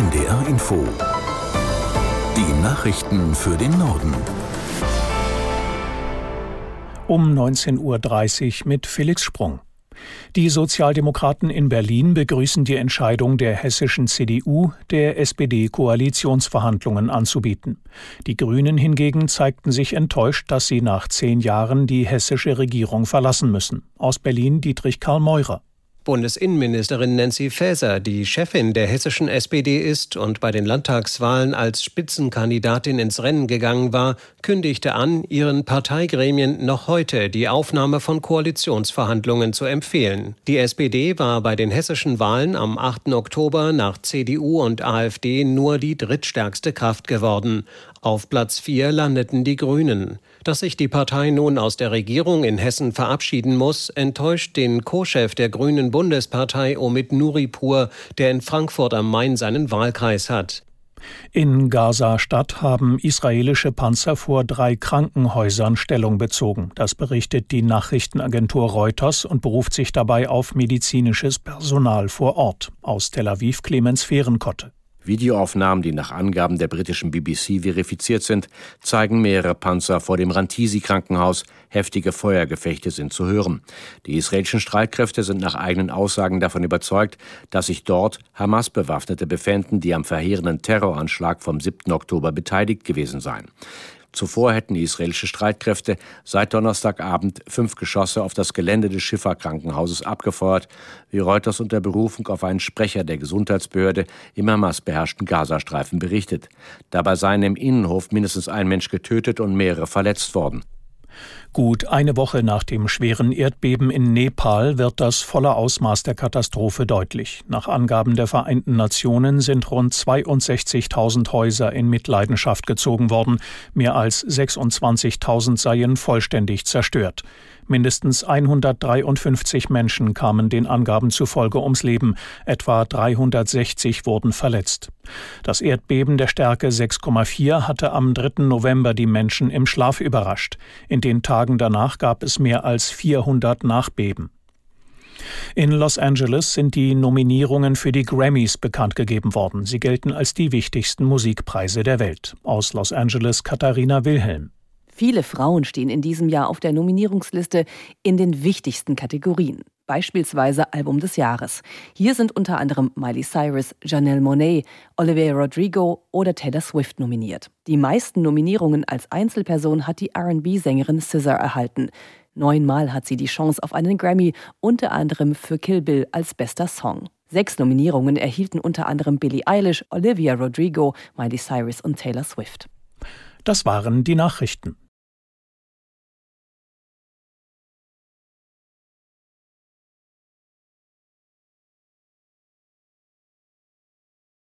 NDR Info. Die Nachrichten für den Norden. Um 19.30 Uhr mit Felix Sprung. Die Sozialdemokraten in Berlin begrüßen die Entscheidung der hessischen CDU, der SPD Koalitionsverhandlungen anzubieten. Die Grünen hingegen zeigten sich enttäuscht, dass sie nach zehn Jahren die hessische Regierung verlassen müssen. Aus Berlin Dietrich Karl Meurer. Bundesinnenministerin Nancy Faeser, die Chefin der hessischen SPD ist und bei den Landtagswahlen als Spitzenkandidatin ins Rennen gegangen war, kündigte an, ihren Parteigremien noch heute die Aufnahme von Koalitionsverhandlungen zu empfehlen. Die SPD war bei den hessischen Wahlen am 8. Oktober nach CDU und AfD nur die drittstärkste Kraft geworden. Auf Platz 4 landeten die Grünen. Dass sich die Partei nun aus der Regierung in Hessen verabschieden muss, enttäuscht den Co-Chef der Grünen Bundespartei Omid Nuripur, der in Frankfurt am Main seinen Wahlkreis hat. In Gaza-Stadt haben israelische Panzer vor drei Krankenhäusern Stellung bezogen. Das berichtet die Nachrichtenagentur Reuters und beruft sich dabei auf medizinisches Personal vor Ort. Aus Tel Aviv Clemens Fehrenkotte. Videoaufnahmen, die nach Angaben der britischen BBC verifiziert sind, zeigen mehrere Panzer vor dem Rantisi-Krankenhaus. Heftige Feuergefechte sind zu hören. Die israelischen Streitkräfte sind nach eigenen Aussagen davon überzeugt, dass sich dort Hamas-Bewaffnete befänden, die am verheerenden Terroranschlag vom 7. Oktober beteiligt gewesen seien. Zuvor hätten israelische Streitkräfte seit Donnerstagabend fünf Geschosse auf das Gelände des Schifferkrankenhauses abgefeuert, wie Reuters unter Berufung auf einen Sprecher der Gesundheitsbehörde im Hamas beherrschten Gazastreifen berichtet. Dabei seien im Innenhof mindestens ein Mensch getötet und mehrere verletzt worden. Gut eine Woche nach dem schweren Erdbeben in Nepal wird das volle Ausmaß der Katastrophe deutlich. Nach Angaben der Vereinten Nationen sind rund 62.000 Häuser in Mitleidenschaft gezogen worden. Mehr als 26.000 seien vollständig zerstört. Mindestens 153 Menschen kamen den Angaben zufolge ums Leben, etwa 360 wurden verletzt. Das Erdbeben der Stärke 6,4 hatte am 3. November die Menschen im Schlaf überrascht. In den Tagen danach gab es mehr als 400 Nachbeben. In Los Angeles sind die Nominierungen für die Grammys bekannt gegeben worden. Sie gelten als die wichtigsten Musikpreise der Welt. Aus Los Angeles Katharina Wilhelm. Viele Frauen stehen in diesem Jahr auf der Nominierungsliste in den wichtigsten Kategorien, beispielsweise Album des Jahres. Hier sind unter anderem Miley Cyrus, Janelle Monet, Olivia Rodrigo oder Taylor Swift nominiert. Die meisten Nominierungen als Einzelperson hat die RB-Sängerin Scissor erhalten. Neunmal hat sie die Chance auf einen Grammy, unter anderem für Kill Bill als bester Song. Sechs Nominierungen erhielten unter anderem Billie Eilish, Olivia Rodrigo, Miley Cyrus und Taylor Swift. Das waren die Nachrichten.